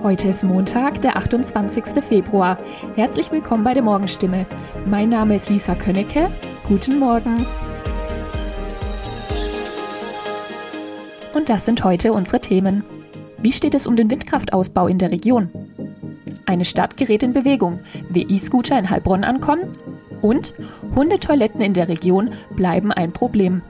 Heute ist Montag, der 28. Februar. Herzlich willkommen bei der Morgenstimme. Mein Name ist Lisa Könnecke. Guten Morgen. Und das sind heute unsere Themen. Wie steht es um den Windkraftausbau in der Region? Eine Stadt gerät in Bewegung, wie E-Scooter in Heilbronn ankommen und Hundetoiletten in der Region bleiben ein Problem.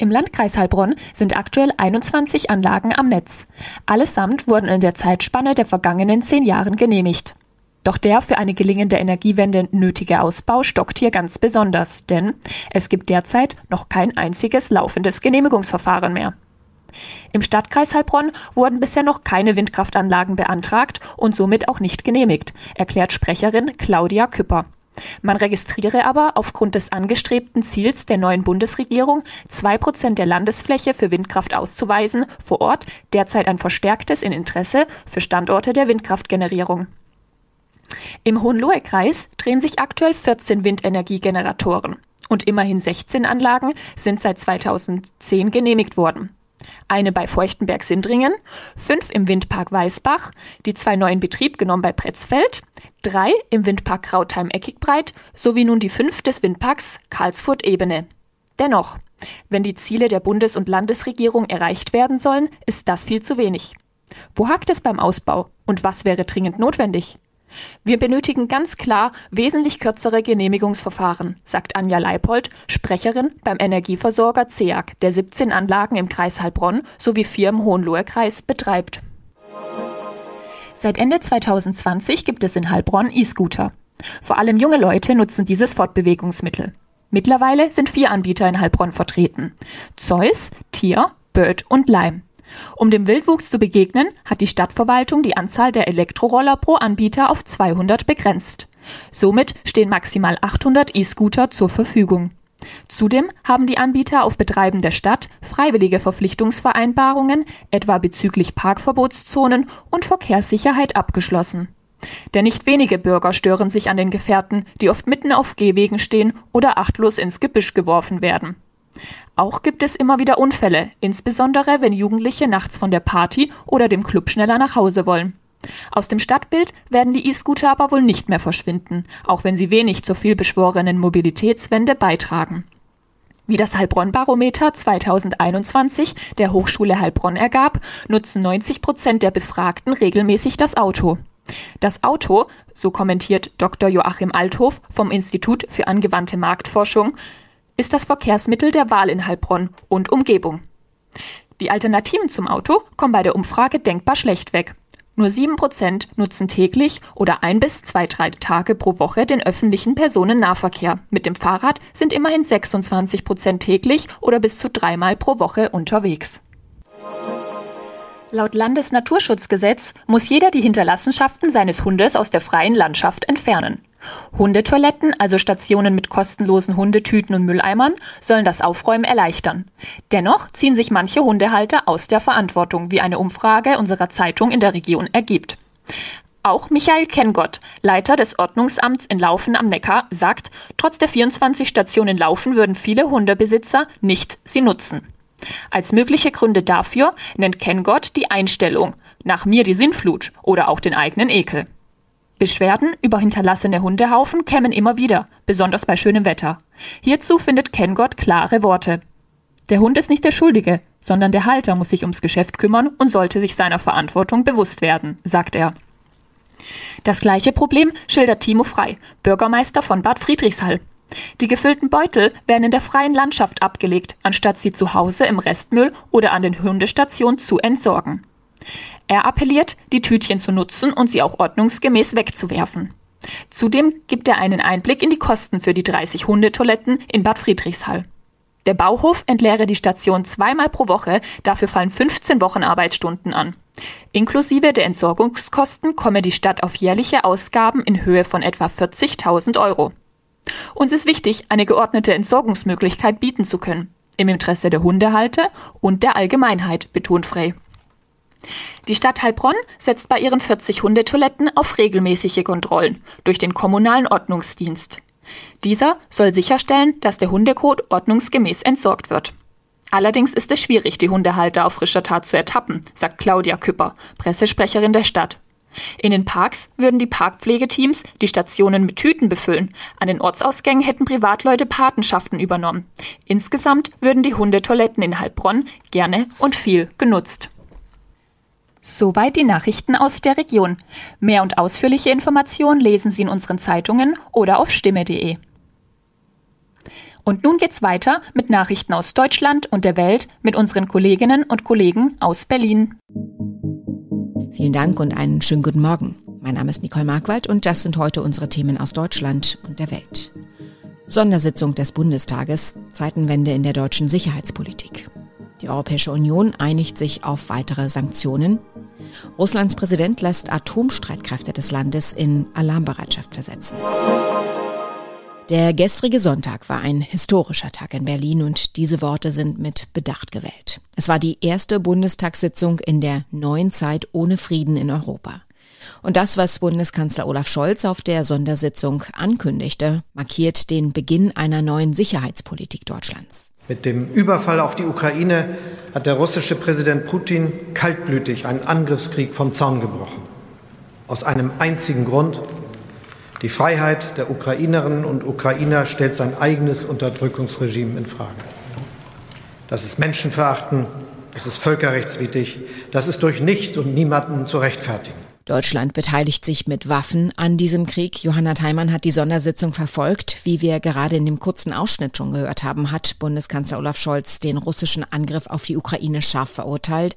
Im Landkreis Heilbronn sind aktuell 21 Anlagen am Netz. Allesamt wurden in der Zeitspanne der vergangenen zehn Jahren genehmigt. Doch der für eine gelingende Energiewende nötige Ausbau stockt hier ganz besonders, denn es gibt derzeit noch kein einziges laufendes Genehmigungsverfahren mehr. Im Stadtkreis Heilbronn wurden bisher noch keine Windkraftanlagen beantragt und somit auch nicht genehmigt, erklärt Sprecherin Claudia Küpper. Man registriere aber aufgrund des angestrebten Ziels der neuen Bundesregierung, zwei Prozent der Landesfläche für Windkraft auszuweisen, vor Ort derzeit ein verstärktes Interesse für Standorte der Windkraftgenerierung. Im Hohenlohe-Kreis drehen sich aktuell 14 Windenergiegeneratoren und immerhin 16 Anlagen sind seit 2010 genehmigt worden. Eine bei Feuchtenberg-Sindringen, fünf im Windpark Weißbach, die zwei neuen Betrieb genommen bei Pretzfeld, drei im Windpark Krautheim-Eckigbreit sowie nun die fünf des Windparks Karlsfurt-Ebene. Dennoch, wenn die Ziele der Bundes- und Landesregierung erreicht werden sollen, ist das viel zu wenig. Wo hakt es beim Ausbau und was wäre dringend notwendig? Wir benötigen ganz klar wesentlich kürzere Genehmigungsverfahren, sagt Anja Leipold, Sprecherin beim Energieversorger CEAG, der 17 Anlagen im Kreis Heilbronn sowie vier im Hohenloher-Kreis betreibt. Seit Ende 2020 gibt es in Heilbronn E-Scooter. Vor allem junge Leute nutzen dieses Fortbewegungsmittel. Mittlerweile sind vier Anbieter in Heilbronn vertreten. Zeus, Tier, Bird und Lime. Um dem Wildwuchs zu begegnen, hat die Stadtverwaltung die Anzahl der Elektroroller pro Anbieter auf 200 begrenzt. Somit stehen maximal 800 E-Scooter zur Verfügung. Zudem haben die Anbieter auf Betreiben der Stadt freiwillige Verpflichtungsvereinbarungen, etwa bezüglich Parkverbotszonen und Verkehrssicherheit abgeschlossen. Denn nicht wenige Bürger stören sich an den Gefährten, die oft mitten auf Gehwegen stehen oder achtlos ins Gebüsch geworfen werden. Auch gibt es immer wieder Unfälle, insbesondere wenn Jugendliche nachts von der Party oder dem Club schneller nach Hause wollen. Aus dem Stadtbild werden die E-Scooter aber wohl nicht mehr verschwinden, auch wenn sie wenig zur vielbeschworenen Mobilitätswende beitragen. Wie das Heilbronn-Barometer 2021 der Hochschule Heilbronn ergab, nutzen 90 Prozent der Befragten regelmäßig das Auto. Das Auto, so kommentiert Dr. Joachim Althof vom Institut für angewandte Marktforschung, ist das Verkehrsmittel der Wahl in Heilbronn und Umgebung. Die Alternativen zum Auto kommen bei der Umfrage denkbar schlecht weg. Nur sieben Prozent nutzen täglich oder ein bis zwei, drei Tage pro Woche den öffentlichen Personennahverkehr. Mit dem Fahrrad sind immerhin 26 Prozent täglich oder bis zu dreimal pro Woche unterwegs. Laut Landesnaturschutzgesetz muss jeder die Hinterlassenschaften seines Hundes aus der freien Landschaft entfernen. Hundetoiletten, also Stationen mit kostenlosen Hundetüten und Mülleimern, sollen das Aufräumen erleichtern. Dennoch ziehen sich manche Hundehalter aus der Verantwortung, wie eine Umfrage unserer Zeitung in der Region ergibt. Auch Michael Kengott, Leiter des Ordnungsamts in Laufen am Neckar, sagt, trotz der 24 Stationen Laufen würden viele Hundebesitzer nicht sie nutzen. Als mögliche Gründe dafür nennt Kengott die Einstellung, nach mir die Sinnflut oder auch den eigenen Ekel. Beschwerden über hinterlassene Hundehaufen kämen immer wieder, besonders bei schönem Wetter. Hierzu findet Kengott klare Worte. Der Hund ist nicht der Schuldige, sondern der Halter muss sich ums Geschäft kümmern und sollte sich seiner Verantwortung bewusst werden, sagt er. Das gleiche Problem schildert Timo Frei, Bürgermeister von Bad Friedrichshall. Die gefüllten Beutel werden in der freien Landschaft abgelegt, anstatt sie zu Hause im Restmüll oder an den Hundestationen zu entsorgen. Er appelliert, die Tütchen zu nutzen und sie auch ordnungsgemäß wegzuwerfen. Zudem gibt er einen Einblick in die Kosten für die 30 Hundetoiletten in Bad Friedrichshall. Der Bauhof entleere die Station zweimal pro Woche, dafür fallen 15 Wochenarbeitsstunden an. Inklusive der Entsorgungskosten komme die Stadt auf jährliche Ausgaben in Höhe von etwa 40.000 Euro. Uns ist wichtig, eine geordnete Entsorgungsmöglichkeit bieten zu können. Im Interesse der Hundehalter und der Allgemeinheit, betont Frey. Die Stadt Heilbronn setzt bei ihren 40 Hundetoiletten auf regelmäßige Kontrollen durch den kommunalen Ordnungsdienst. Dieser soll sicherstellen, dass der Hundekot ordnungsgemäß entsorgt wird. Allerdings ist es schwierig, die Hundehalter auf frischer Tat zu ertappen, sagt Claudia Küpper, Pressesprecherin der Stadt. In den Parks würden die Parkpflegeteams die Stationen mit Tüten befüllen. An den Ortsausgängen hätten Privatleute Patenschaften übernommen. Insgesamt würden die Hundetoiletten in Heilbronn gerne und viel genutzt. Soweit die Nachrichten aus der Region. Mehr und ausführliche Informationen lesen Sie in unseren Zeitungen oder auf stimme.de. Und nun geht's weiter mit Nachrichten aus Deutschland und der Welt mit unseren Kolleginnen und Kollegen aus Berlin. Vielen Dank und einen schönen guten Morgen. Mein Name ist Nicole Markwald und das sind heute unsere Themen aus Deutschland und der Welt. Sondersitzung des Bundestages, Zeitenwende in der deutschen Sicherheitspolitik. Die Europäische Union einigt sich auf weitere Sanktionen. Russlands Präsident lässt Atomstreitkräfte des Landes in Alarmbereitschaft versetzen. Der gestrige Sonntag war ein historischer Tag in Berlin und diese Worte sind mit Bedacht gewählt. Es war die erste Bundestagssitzung in der neuen Zeit ohne Frieden in Europa. Und das, was Bundeskanzler Olaf Scholz auf der Sondersitzung ankündigte, markiert den Beginn einer neuen Sicherheitspolitik Deutschlands. Mit dem Überfall auf die Ukraine hat der russische Präsident Putin kaltblütig einen Angriffskrieg vom Zaun gebrochen. Aus einem einzigen Grund, die Freiheit der Ukrainerinnen und Ukrainer stellt sein eigenes Unterdrückungsregime in Frage. Das ist Menschenverachten, das ist völkerrechtswidrig, das ist durch nichts und niemanden zu rechtfertigen. Deutschland beteiligt sich mit Waffen an diesem Krieg. Johanna Theimann hat die Sondersitzung verfolgt. Wie wir gerade in dem kurzen Ausschnitt schon gehört haben, hat Bundeskanzler Olaf Scholz den russischen Angriff auf die Ukraine scharf verurteilt.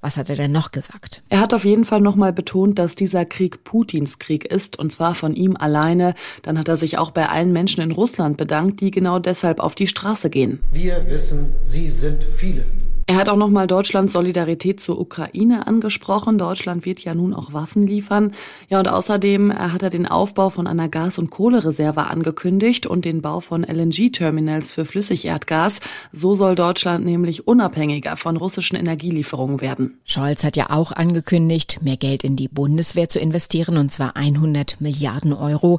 Was hat er denn noch gesagt? Er hat auf jeden Fall nochmal betont, dass dieser Krieg Putins Krieg ist und zwar von ihm alleine. Dann hat er sich auch bei allen Menschen in Russland bedankt, die genau deshalb auf die Straße gehen. Wir wissen, Sie sind viele. Er hat auch nochmal Deutschlands Solidarität zur Ukraine angesprochen. Deutschland wird ja nun auch Waffen liefern. Ja, und außerdem hat er den Aufbau von einer Gas- und Kohlereserve angekündigt und den Bau von LNG-Terminals für Flüssigerdgas. So soll Deutschland nämlich unabhängiger von russischen Energielieferungen werden. Scholz hat ja auch angekündigt, mehr Geld in die Bundeswehr zu investieren, und zwar 100 Milliarden Euro.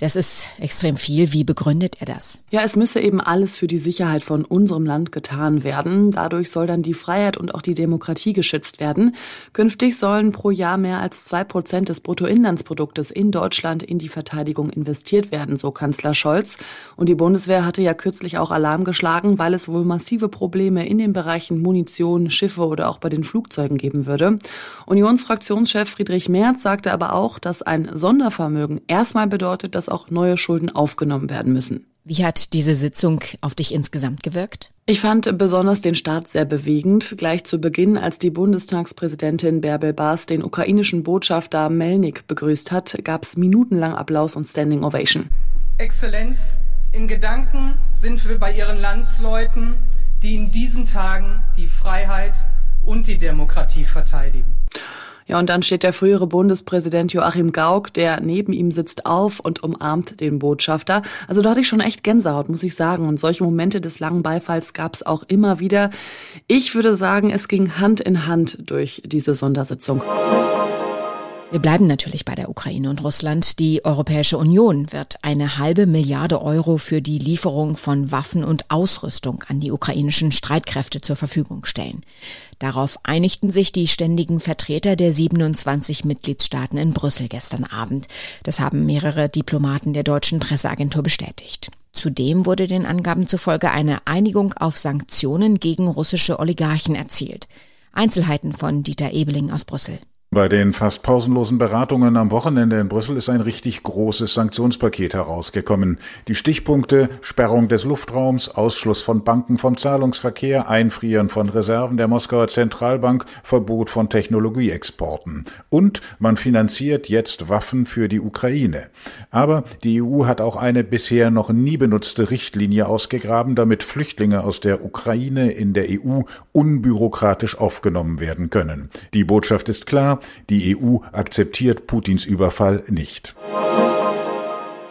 Das ist extrem viel. Wie begründet er das? Ja, es müsse eben alles für die Sicherheit von unserem Land getan werden. Dadurch soll dann die Freiheit und auch die Demokratie geschützt werden. Künftig sollen pro Jahr mehr als zwei Prozent des Bruttoinlandsproduktes in Deutschland in die Verteidigung investiert werden, so Kanzler Scholz. Und die Bundeswehr hatte ja kürzlich auch Alarm geschlagen, weil es wohl massive Probleme in den Bereichen Munition, Schiffe oder auch bei den Flugzeugen geben würde. Unionsfraktionschef Friedrich Merz sagte aber auch, dass ein Sondervermögen erstmal bedeutet, dass auch neue Schulden aufgenommen werden müssen. Wie hat diese Sitzung auf dich insgesamt gewirkt? Ich fand besonders den Start sehr bewegend. Gleich zu Beginn, als die Bundestagspräsidentin Bärbel Baas den ukrainischen Botschafter Melnik begrüßt hat, gab es minutenlang Applaus und Standing Ovation. Exzellenz, in Gedanken sind wir bei Ihren Landsleuten, die in diesen Tagen die Freiheit und die Demokratie verteidigen. Ja, und dann steht der frühere Bundespräsident Joachim Gauck, der neben ihm sitzt, auf und umarmt den Botschafter. Also da hatte ich schon echt Gänsehaut, muss ich sagen. Und solche Momente des langen Beifalls gab es auch immer wieder. Ich würde sagen, es ging Hand in Hand durch diese Sondersitzung. Wir bleiben natürlich bei der Ukraine und Russland. Die Europäische Union wird eine halbe Milliarde Euro für die Lieferung von Waffen und Ausrüstung an die ukrainischen Streitkräfte zur Verfügung stellen. Darauf einigten sich die ständigen Vertreter der 27 Mitgliedstaaten in Brüssel gestern Abend. Das haben mehrere Diplomaten der deutschen Presseagentur bestätigt. Zudem wurde den Angaben zufolge eine Einigung auf Sanktionen gegen russische Oligarchen erzielt. Einzelheiten von Dieter Ebeling aus Brüssel. Bei den fast pausenlosen Beratungen am Wochenende in Brüssel ist ein richtig großes Sanktionspaket herausgekommen. Die Stichpunkte Sperrung des Luftraums, Ausschluss von Banken vom Zahlungsverkehr, Einfrieren von Reserven der Moskauer Zentralbank, Verbot von Technologieexporten. Und man finanziert jetzt Waffen für die Ukraine. Aber die EU hat auch eine bisher noch nie benutzte Richtlinie ausgegraben, damit Flüchtlinge aus der Ukraine in der EU unbürokratisch aufgenommen werden können. Die Botschaft ist klar, die EU akzeptiert Putins Überfall nicht.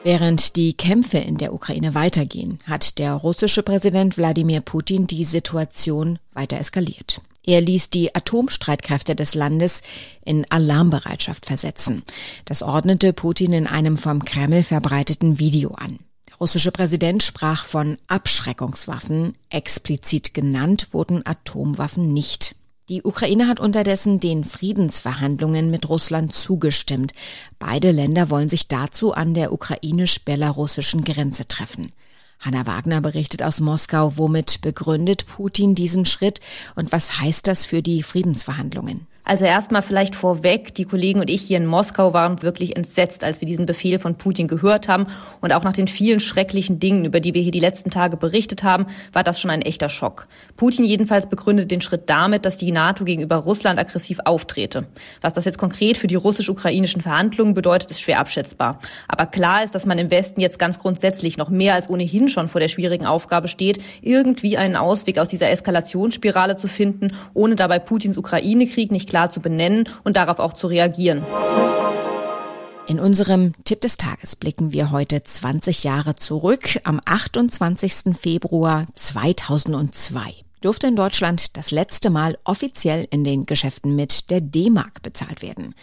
Während die Kämpfe in der Ukraine weitergehen, hat der russische Präsident Wladimir Putin die Situation weiter eskaliert. Er ließ die Atomstreitkräfte des Landes in Alarmbereitschaft versetzen. Das ordnete Putin in einem vom Kreml verbreiteten Video an. russische Präsident sprach von Abschreckungswaffen. Explizit genannt wurden Atomwaffen nicht. Die Ukraine hat unterdessen den Friedensverhandlungen mit Russland zugestimmt. Beide Länder wollen sich dazu an der ukrainisch-belarussischen Grenze treffen. Hanna Wagner berichtet aus Moskau, womit begründet Putin diesen Schritt und was heißt das für die Friedensverhandlungen? Also erstmal vielleicht vorweg, die Kollegen und ich hier in Moskau waren wirklich entsetzt, als wir diesen Befehl von Putin gehört haben. Und auch nach den vielen schrecklichen Dingen, über die wir hier die letzten Tage berichtet haben, war das schon ein echter Schock. Putin jedenfalls begründet den Schritt damit, dass die NATO gegenüber Russland aggressiv auftrete. Was das jetzt konkret für die russisch-ukrainischen Verhandlungen bedeutet, ist schwer abschätzbar. Aber klar ist, dass man im Westen jetzt ganz grundsätzlich noch mehr als ohnehin schon vor der schwierigen Aufgabe steht, irgendwie einen Ausweg aus dieser Eskalationsspirale zu finden, ohne dabei Putins Ukraine-Krieg nicht klar klar zu benennen und darauf auch zu reagieren. In unserem Tipp des Tages blicken wir heute 20 Jahre zurück am 28. Februar 2002 durfte in Deutschland das letzte Mal offiziell in den Geschäften mit der D-Mark bezahlt werden.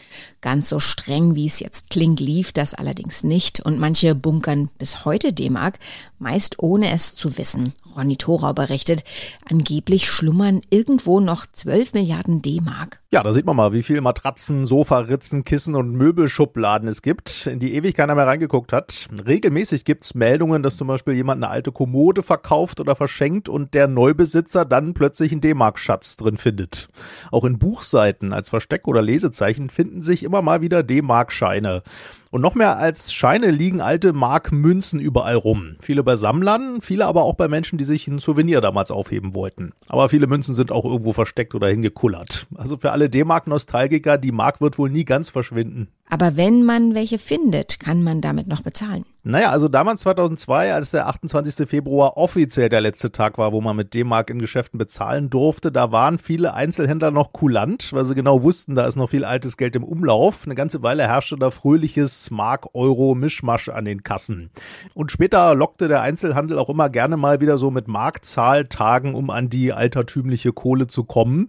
Ganz so streng, wie es jetzt klingt, lief das allerdings nicht und manche bunkern bis heute D-Mark, meist ohne es zu wissen. Ronny Thorau berichtet, angeblich schlummern irgendwo noch 12 Milliarden D-Mark. Ja, da sieht man mal, wie viel Matratzen, Sofaritzen, Kissen und Möbelschubladen es gibt, in die ewig keiner mehr reingeguckt hat. Regelmäßig gibt's Meldungen, dass zum Beispiel jemand eine alte Kommode verkauft oder verschenkt und der Neubesitzer dann plötzlich einen D-Mark-Schatz drin findet. Auch in Buchseiten als Versteck- oder Lesezeichen finden sich immer mal wieder D-Mark-Scheine. Und noch mehr als Scheine liegen alte Markmünzen überall rum. Viele bei Sammlern, viele aber auch bei Menschen, die sich ein Souvenir damals aufheben wollten. Aber viele Münzen sind auch irgendwo versteckt oder hingekullert. Also für alle D-Mark-Nostalgiker, die Mark wird wohl nie ganz verschwinden. Aber wenn man welche findet, kann man damit noch bezahlen. Naja, also damals 2002, als der 28. Februar offiziell der letzte Tag war, wo man mit D-Mark in Geschäften bezahlen durfte, da waren viele Einzelhändler noch kulant, weil sie genau wussten, da ist noch viel altes Geld im Umlauf. Eine ganze Weile herrschte da fröhliches Mark-Euro-Mischmasch an den Kassen. Und später lockte der Einzelhandel auch immer gerne mal wieder so mit Markzahltagen, um an die altertümliche Kohle zu kommen.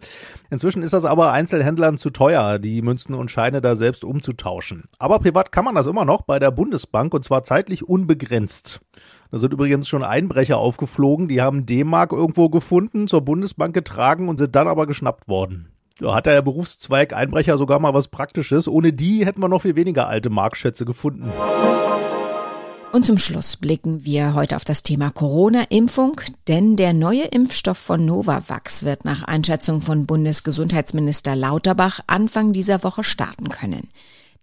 Inzwischen ist das aber Einzelhändlern zu teuer, die Münzen und Scheine da selbst umzutauschen. Aber privat kann man das immer noch bei der Bundesbank und zwar zeitlich zeitlich unbegrenzt. Da sind übrigens schon Einbrecher aufgeflogen, die haben D-Mark irgendwo gefunden, zur Bundesbank getragen und sind dann aber geschnappt worden. Da hat der Berufszweig Einbrecher sogar mal was Praktisches. Ohne die hätten wir noch viel weniger alte Markschätze gefunden. Und zum Schluss blicken wir heute auf das Thema Corona-Impfung, denn der neue Impfstoff von Novavax wird nach Einschätzung von Bundesgesundheitsminister Lauterbach Anfang dieser Woche starten können.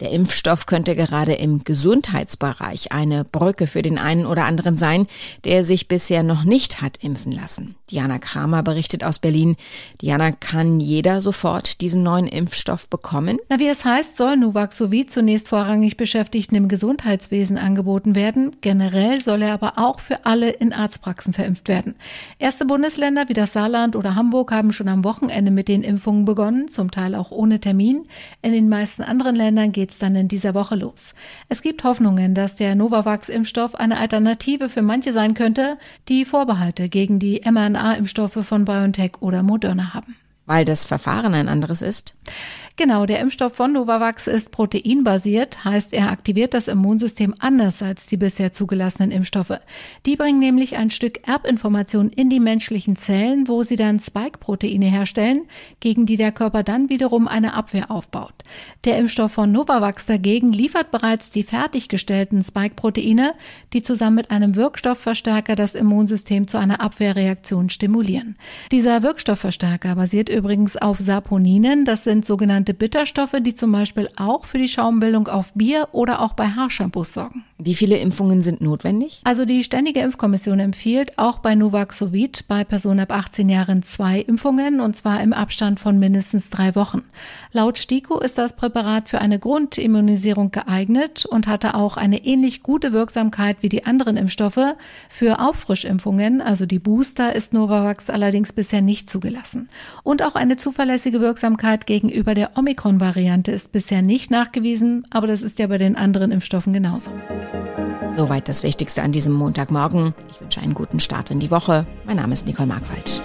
Der Impfstoff könnte gerade im Gesundheitsbereich eine Brücke für den einen oder anderen sein, der sich bisher noch nicht hat impfen lassen. Diana Kramer berichtet aus Berlin. Diana, kann jeder sofort diesen neuen Impfstoff bekommen? Na, wie es heißt, soll Nuvaxovid zunächst vorrangig Beschäftigten im Gesundheitswesen angeboten werden. Generell soll er aber auch für alle in Arztpraxen verimpft werden. Erste Bundesländer wie das Saarland oder Hamburg haben schon am Wochenende mit den Impfungen begonnen, zum Teil auch ohne Termin. In den meisten anderen Ländern geht geht's dann in dieser Woche los. Es gibt Hoffnungen, dass der Novavax-Impfstoff eine Alternative für manche sein könnte, die Vorbehalte gegen die mRNA-Impfstoffe von BioNTech oder Moderna haben. Weil das Verfahren ein anderes ist? Genau, der Impfstoff von Novavax ist proteinbasiert, heißt er aktiviert das Immunsystem anders als die bisher zugelassenen Impfstoffe. Die bringen nämlich ein Stück Erbinformation in die menschlichen Zellen, wo sie dann Spike-Proteine herstellen, gegen die der Körper dann wiederum eine Abwehr aufbaut. Der Impfstoff von Novavax dagegen liefert bereits die fertiggestellten Spike-Proteine, die zusammen mit einem Wirkstoffverstärker das Immunsystem zu einer Abwehrreaktion stimulieren. Dieser Wirkstoffverstärker basiert übrigens auf Saponinen, das sind sogenannte sogenannte Bitterstoffe, die zum Beispiel auch für die Schaumbildung auf Bier oder auch bei Haarshampoos sorgen. Wie viele Impfungen sind notwendig? Also die Ständige Impfkommission empfiehlt auch bei Nuvaxovid bei Personen ab 18 Jahren zwei Impfungen und zwar im Abstand von mindestens drei Wochen. Laut STIKO ist das Präparat für eine Grundimmunisierung geeignet und hatte auch eine ähnlich gute Wirksamkeit wie die anderen Impfstoffe. Für Auffrischimpfungen, also die Booster, ist Novavax allerdings bisher nicht zugelassen. Und auch eine zuverlässige Wirksamkeit gegenüber der Omikron-Variante ist bisher nicht nachgewiesen, aber das ist ja bei den anderen Impfstoffen genauso. Soweit das Wichtigste an diesem Montagmorgen. Ich wünsche einen guten Start in die Woche. Mein Name ist Nicole Markwald.